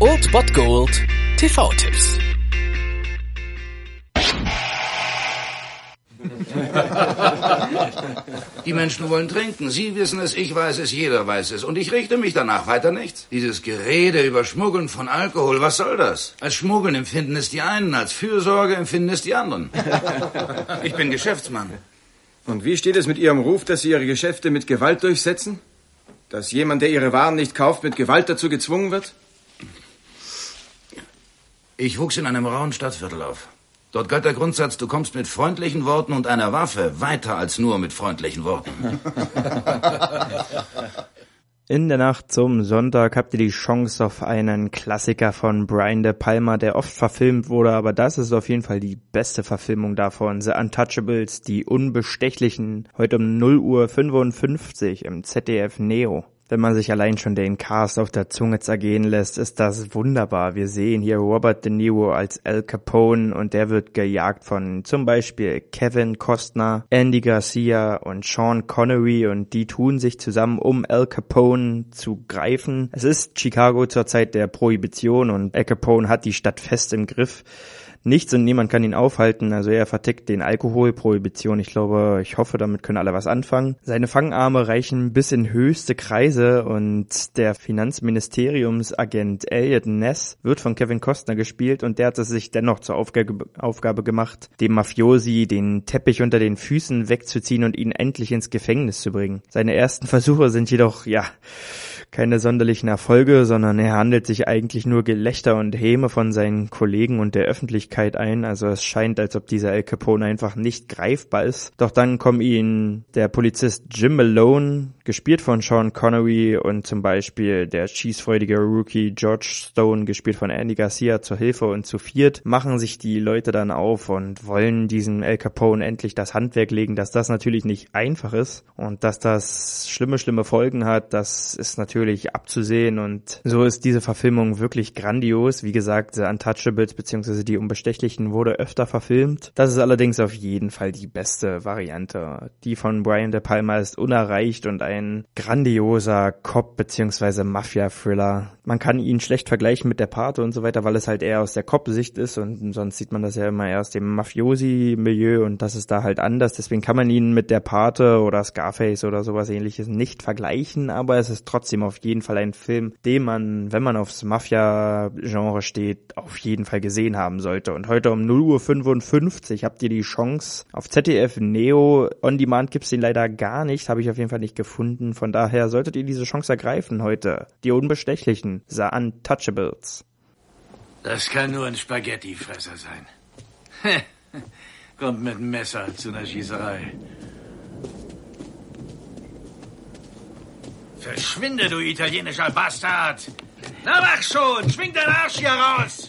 Old Bot Gold TV-Tipps. Die Menschen wollen trinken. Sie wissen es, ich weiß es, jeder weiß es. Und ich richte mich danach weiter nichts. Dieses Gerede über Schmuggeln von Alkohol, was soll das? Als Schmuggeln empfinden es die einen, als Fürsorge empfinden es die anderen. Ich bin Geschäftsmann. Und wie steht es mit Ihrem Ruf, dass Sie Ihre Geschäfte mit Gewalt durchsetzen? Dass jemand, der Ihre Waren nicht kauft, mit Gewalt dazu gezwungen wird? Ich wuchs in einem rauen Stadtviertel auf. Dort galt der Grundsatz, du kommst mit freundlichen Worten und einer Waffe weiter als nur mit freundlichen Worten. In der Nacht zum Sonntag habt ihr die Chance auf einen Klassiker von Brian De Palma, der oft verfilmt wurde, aber das ist auf jeden Fall die beste Verfilmung davon. The Untouchables, die Unbestechlichen, heute um 0 Uhr 55 im ZDF Neo. Wenn man sich allein schon den Cast auf der Zunge zergehen lässt, ist das wunderbar. Wir sehen hier Robert De Niro als Al Capone und der wird gejagt von zum Beispiel Kevin Costner, Andy Garcia und Sean Connery und die tun sich zusammen, um Al Capone zu greifen. Es ist Chicago zur Zeit der Prohibition und Al Capone hat die Stadt fest im Griff nichts und niemand kann ihn aufhalten. Also er vertickt den Alkoholprohibition. Ich glaube, ich hoffe, damit können alle was anfangen. Seine Fangarme reichen bis in höchste Kreise und der Finanzministeriumsagent Elliot Ness wird von Kevin Costner gespielt und der hat es sich dennoch zur Aufgabe, Aufgabe gemacht, dem Mafiosi den Teppich unter den Füßen wegzuziehen und ihn endlich ins Gefängnis zu bringen. Seine ersten Versuche sind jedoch, ja, keine sonderlichen Erfolge, sondern er handelt sich eigentlich nur Gelächter und Häme von seinen Kollegen und der Öffentlichkeit ein. Also es scheint, als ob dieser Al Capone einfach nicht greifbar ist. Doch dann kommen ihnen der Polizist Jim Malone, gespielt von Sean Connery und zum Beispiel der schießfreudige Rookie George Stone, gespielt von Andy Garcia, zur Hilfe und zu viert machen sich die Leute dann auf und wollen diesem Al Capone endlich das Handwerk legen, dass das natürlich nicht einfach ist und dass das schlimme, schlimme Folgen hat, das ist natürlich abzusehen und so ist diese Verfilmung wirklich grandios. Wie gesagt, The Untouchables bzw. die Unbestechlichen wurde öfter verfilmt. Das ist allerdings auf jeden Fall die beste Variante. Die von Brian De Palma ist unerreicht und ein grandioser Cop bzw. Mafia-Thriller. Man kann ihn schlecht vergleichen mit der Pate und so weiter, weil es halt eher aus der Cop-Sicht ist und sonst sieht man das ja immer eher aus dem Mafiosi-Milieu und das ist da halt anders. Deswegen kann man ihn mit der Pate oder Scarface oder sowas ähnliches nicht vergleichen, aber es ist trotzdem auf jeden Fall ein Film, den man, wenn man aufs Mafia-Genre steht, auf jeden Fall gesehen haben sollte. Und heute um 0.55 Uhr habt ihr die Chance auf ZDF Neo. On Demand gibt's den leider gar nicht, habe ich auf jeden Fall nicht gefunden. Von daher solltet ihr diese Chance ergreifen heute. Die Unbestechlichen, The Untouchables. Das kann nur ein Spaghettifresser sein. Kommt mit einem Messer zu einer Schießerei. Verschwinde, du italienischer Bastard! Na mach schon! Schwing deinen Arsch hier raus!